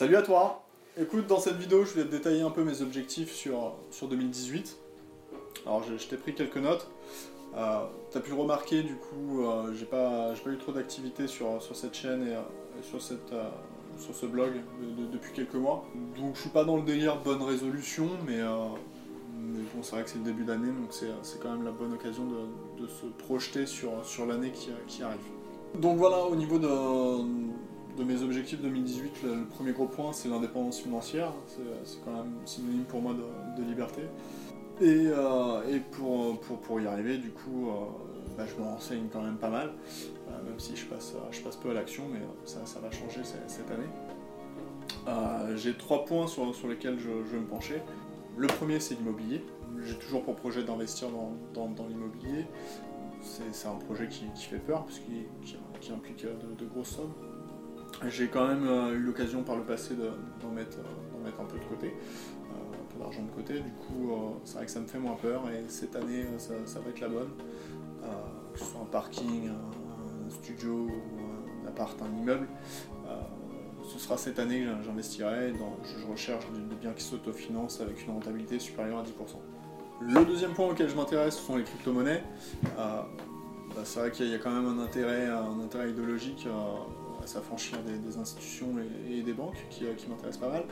Salut à toi Écoute, dans cette vidéo, je vais te détailler un peu mes objectifs sur, sur 2018. Alors, je, t'ai pris quelques notes. Euh, T'as pu remarquer, du coup, euh, j'ai pas, pas eu trop d'activité sur, sur cette chaîne et, euh, sur, cette, euh, sur ce blog depuis quelques mois. Donc, je suis pas dans le délire bonne résolution, mais, mais bon, c'est vrai que c'est le début d'année, donc c'est quand même la bonne occasion de, de se projeter sur, sur l'année qui, qui arrive. Donc voilà, au niveau de, de mes objectifs 2018, le, premier gros point, c'est l'indépendance financière. C'est quand même synonyme pour moi de, liberté. Et, euh, pour, y arriver, du coup, euh, bah, je me renseigne quand même pas mal, euh, même si je passe, peu à l'action, mais ça, va changer cette, année. J'ai trois points sur, lesquels je, vais me pencher. Le premier, c'est l'immobilier. J'ai toujours pour projet d'investir dans, l'immobilier. C'est un projet qui, fait peur, parce implique de grosses sommes. J'ai quand même euh, eu l'occasion par le passé d'en mettre, euh, un peu de côté, euh, un peu d'argent de côté. Du coup, c'est vrai que ça me fait moins peur et cette année, ça, va être la bonne. que ce soit un parking, un, studio, un appart, un immeuble. ce sera cette année que j'investirai. Je recherche des biens qui s'autofinancent avec une rentabilité supérieure à 10%. Le deuxième point auquel je m'intéresse, ce sont les crypto-monnaies. Bah, c'est vrai qu'il y a quand même un intérêt, idéologique s'affranchir des, institutions et, des banques qui, euh, m'intéressent pas mal.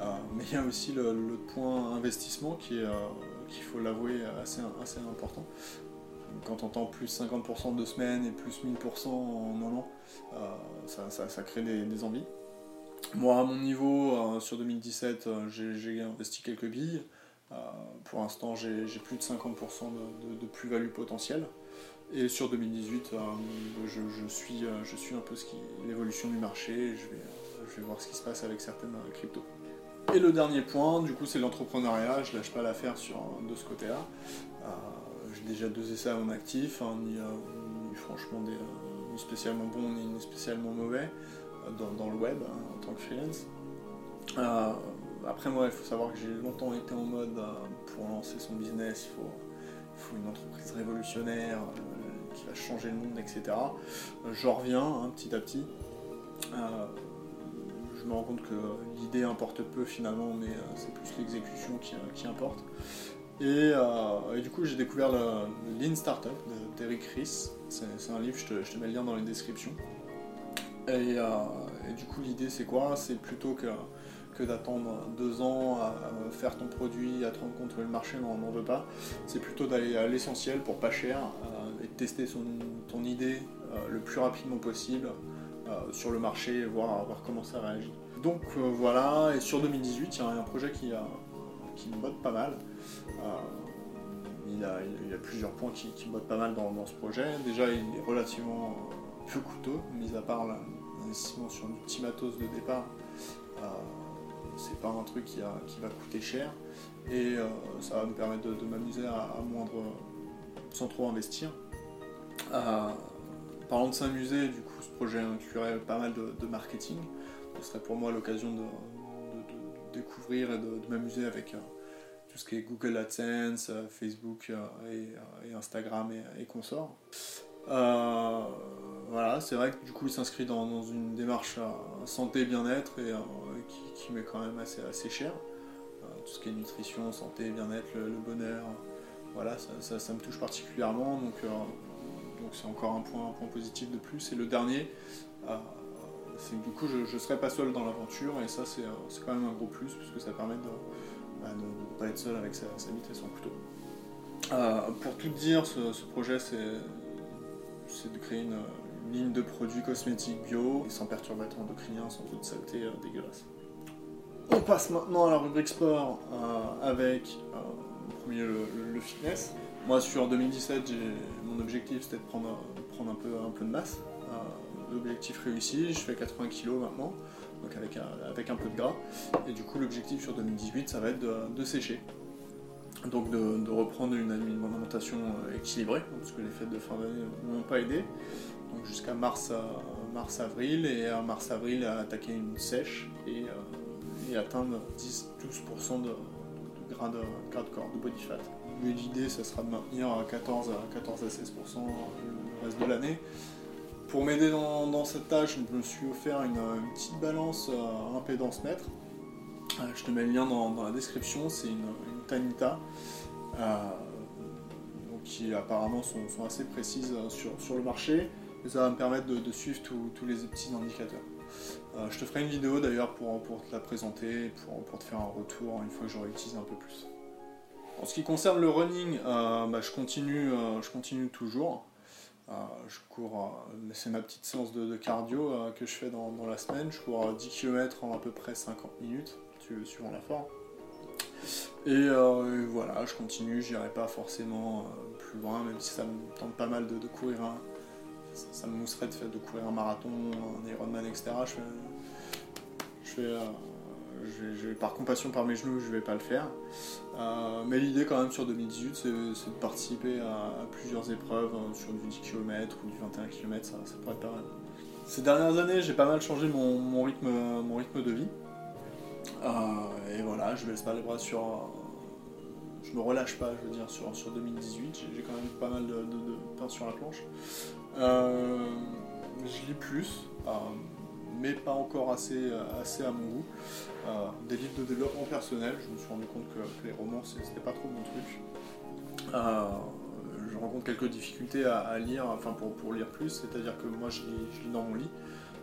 Euh, mais il y a aussi le, point investissement qui est, euh, qu'il faut l'avouer, assez, assez important. Quand on entend plus 50% de semaines et plus 1000% en un an, ça, crée des, envies. Moi, à mon niveau, sur 2017, j'ai investi quelques billes. pour l'instant, j'ai plus de 50% de, de plus-value potentielle. Et sur 2018, euh, je, suis, euh, je suis un peu l'évolution du marché, je vais, euh, je vais voir ce qui se passe avec certaines cryptos. Et le dernier point, du coup, c'est l'entrepreneuriat. Je lâche pas l'affaire de ce côté-là. J'ai déjà deux essais à mon actif, hein, ni, franchement ni spécialement bon ni spécialement mauvais dans, le web hein, en tant que freelance. après moi, il faut savoir que j'ai longtemps été en mode pour lancer son business, il faut une entreprise révolutionnaire, qui va changer le monde, etc. J'en reviens hein, petit à petit. Euh, je me rends compte que l'idée importe peu finalement, mais euh, c'est plus l'exécution qui, importe. Euh, et, du coup, j'ai découvert le, Lean Startup d'Eric Ries. C'est un livre, je te, mets le lien dans les descriptions. Et, du coup, l'idée, c'est quoi? C'est plutôt que, que d'attendre deux ans à, faire ton produit, à te rendre compte que le marché n'en veut pas. C'est plutôt d'aller à l'essentiel pour pas cher, de tester ton idée euh, le plus rapidement possible euh, sur le marché voir, voir comment ça réagit. Donc euh, voilà, et sur 2018, il y a un projet qui, me botte pas mal. Il y, a, plusieurs points qui, qui me bottent pas mal dans, ce projet. Déjà, il est relativement peu coûteux, mis à part l'investissement sur du petit matos de départ. c'est pas un truc qui, va coûter cher et ça va me permettre de, m'amuser à, moindre sans trop investir. Euh, parlant de s'amuser, du coup, ce projet inclurait pas mal de, marketing. Ce serait pour moi l'occasion de, découvrir et de, m'amuser avec euh, tout ce qui est Google AdSense, euh, Facebook et, Instagram et, consorts. voilà, c'est vrai que du coup il s'inscrit dans, une démarche santé bien-être et qui, met quand même assez, cher. tout ce qui est nutrition, santé, bien-être, le, bonheur, voilà, ça, me touche particulièrement. Donc donc c'est encore un point, positif de plus. Et le dernier, euh, c'est que du coup je ne serai pas seul dans l'aventure et ça c'est quand même un gros plus puisque ça permet de ne bah, pas être seul avec sa, bite et son couteau. Euh, pour tout dire, ce, projet c'est de créer une, ligne de produits cosmétiques bio sans perturbateurs endocriniens, sans toute saleté euh, dégueulasse. On passe maintenant à la rubrique sport avec premier le fitness. Moi, sur 2017, mon objectif c'était de prendre, prendre un, peu, un peu de masse. Euh, l'objectif réussi, je fais 80 kg maintenant, donc avec un, avec un peu de gras. Et du coup, l'objectif sur 2018, ça va être de, sécher. Donc de, reprendre une, alimentation euh, équilibrée, parce que les fêtes de fin d'année ne m'ont pas aidé. Donc jusqu'à mars, euh, mars avril et à mars avril attaquer une sèche et, atteindre 10-12% de, gras de, de corps, de body fat. Mais l'idée, ça sera de maintenir à 14 à, 14 à 16% le reste de l'année pour m'aider dans, cette tâche, je me suis offert une, petite balance euh, impédance mètre. je te mets le lien dans, la description, c'est une, Tanita. qui apparemment sont, assez précises sur, le marché et ça va me permettre de, suivre tous les petits indicateurs. Je te ferai une vidéo d'ailleurs pour, te la présenter, pour, te faire un retour une fois que j'aurai utilisé un peu plus. En ce qui concerne le running, euh, bah, je, continue, euh, je continue toujours. Euh, je cours, c'est ma petite séance de, cardio que je fais dans, la semaine. Je cours 10 km en à peu près 50 minutes, suivant la forme. Et, voilà, je continue, j'irai pas forcément plus loin, même si ça me tente pas mal de, courir. Ça, me mousserait de, de courir un marathon, un Ironman, etc. Je fais, par compassion par mes genoux, je vais pas le faire. Euh, mais l'idée quand même sur 2018, c'est de participer à, plusieurs épreuves hein, sur du 10 km ou du 21 km, ça, pourrait être pas mal. Ces dernières années, j'ai pas mal changé mon, rythme, de vie. Euh, et voilà, je laisse pas les bras sur. je me relâche pas, je veux dire, sur, sur 2018. J'ai quand même pas mal de, pain sur la planche. Euh, je lis plus mais pas encore assez, assez à mon goût. Euh, des livres de développement personnel, je me suis rendu compte que, les romans c'était pas trop mon truc. Euh, je rencontre quelques difficultés à, lire, enfin pour, pour lire plus, c'est-à-dire que moi je lis, dans mon lit,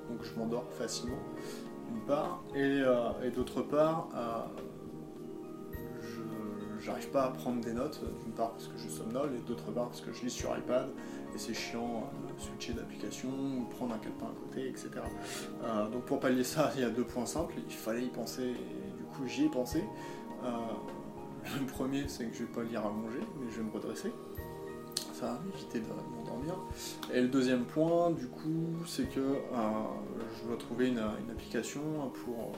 donc je m'endors facilement, d'une part, et, euh, et d'autre part, j'arrive pas à prendre des notes, d'une part parce que je somnole, et d'autre part parce que je lis sur iPad, et c'est chiant de switcher d'application, ou prendre un calepin à côté, etc. Euh, donc pour pallier ça, il y a deux points simples, il fallait y penser, et du coup j'y ai pensé. Euh, le premier, c'est que je vais pas lire à manger, mais je vais me redresser. Ça va m'éviter de m'endormir. Et le deuxième point, du coup, c'est que euh, je dois trouver une, application pour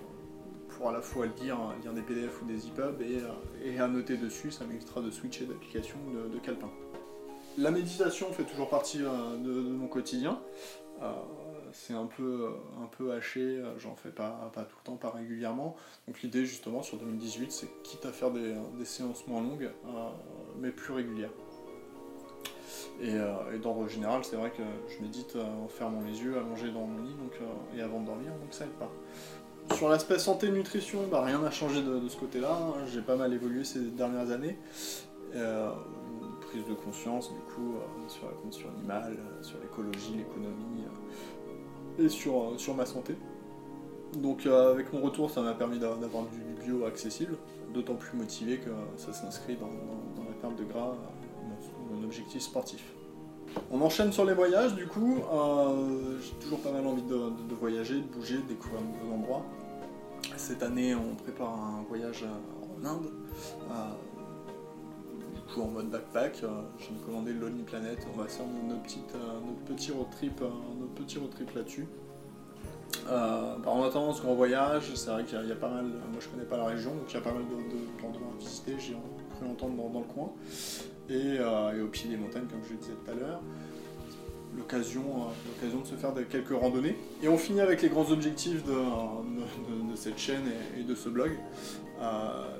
pour à la fois lire, lire des PDF ou des EPUB et, et à noter dessus, ça m'évitera de switcher d'application de, de calepin. La méditation fait toujours partie euh, de, mon quotidien. Euh, c'est un peu, un peu haché, euh, j'en fais pas, pas tout le temps, pas régulièrement. Donc l'idée justement sur 2018, c'est quitte à faire des, séances moins longues, mais plus régulières. Et, d'ordre général, c'est vrai que je médite en fermant les yeux, allongé dans mon lit, donc, et avant de dormir, donc ça aide pas. Sur l'aspect santé-nutrition, bah, rien n'a changé de, ce côté-là. Hein. J'ai pas mal évolué ces dernières années de conscience du coup euh, sur la condition animale, euh, sur l'écologie, l'économie euh, et sur, sur ma santé. Donc avec mon retour, ça m'a permis d'avoir du, bio accessible, d'autant plus motivé que ça s'inscrit dans, la perte de gras, mon, objectif sportif. On enchaîne sur les voyages, du coup, j'ai toujours pas mal envie de, voyager, de bouger, de découvrir de nouveaux endroits. Cette année, on prépare un voyage en Inde, en mode backpack. Euh, j'ai commandé le Lonely Planet. On va faire notre, petite, euh, notre petit road trip, euh, trip là-dessus. en attendant ce qu'on voyage, c'est vrai qu'il y, a pas mal. Moi, je connais pas la région, donc il y a pas mal d'endroits à visiter. J'ai cru entendre dans, le coin. Et, au pied des montagnes, comme je le disais tout à l'heure l'occasion l'occasion de se faire quelques randonnées. Et on finit avec les grands objectifs de, cette chaîne et, de ce blog.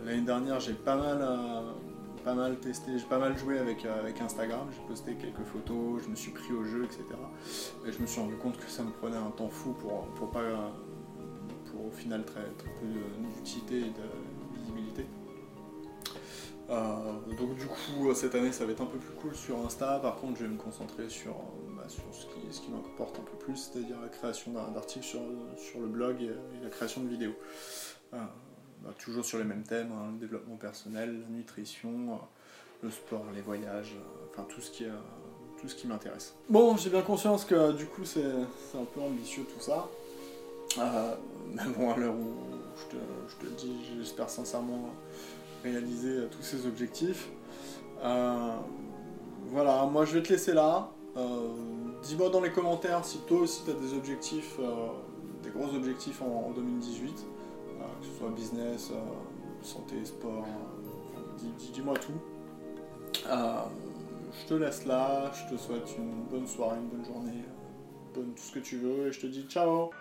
L'année dernière, j'ai pas mal, pas testé, j'ai pas mal joué avec, euh, avec Instagram, j'ai posté quelques photos, je me suis pris au jeu, etc. Et je me suis rendu compte que ça me prenait un temps fou pour, pour pas pour au final très, peu d'utilité. Euh, donc du coup cette année ça va être un peu plus cool sur Insta, par contre je vais me concentrer sur, bah, sur ce qui, m'importe un peu plus, c'est-à-dire la création d'articles sur, sur le blog et, la création de vidéos. Euh, bah, toujours sur les mêmes thèmes, hein, le développement personnel, la nutrition, euh, le sport, les voyages, euh, enfin tout ce qui, tout ce qui m'intéresse. Bon, j'ai bien conscience que du coup c'est un peu ambitieux tout ça. Euh, mais bon, à l'heure où je te, le dis, j'espère sincèrement réaliser tous ces objectifs. voilà, moi je vais te laisser là. Dis-moi dans les commentaires si toi aussi tu as des objectifs, des gros objectifs en 2018 que ce soit business, euh, santé, sport, euh, dis-moi tout. Euh, je te laisse là, je te souhaite une bonne soirée, une bonne journée, tout ce que tu veux, et je te dis ciao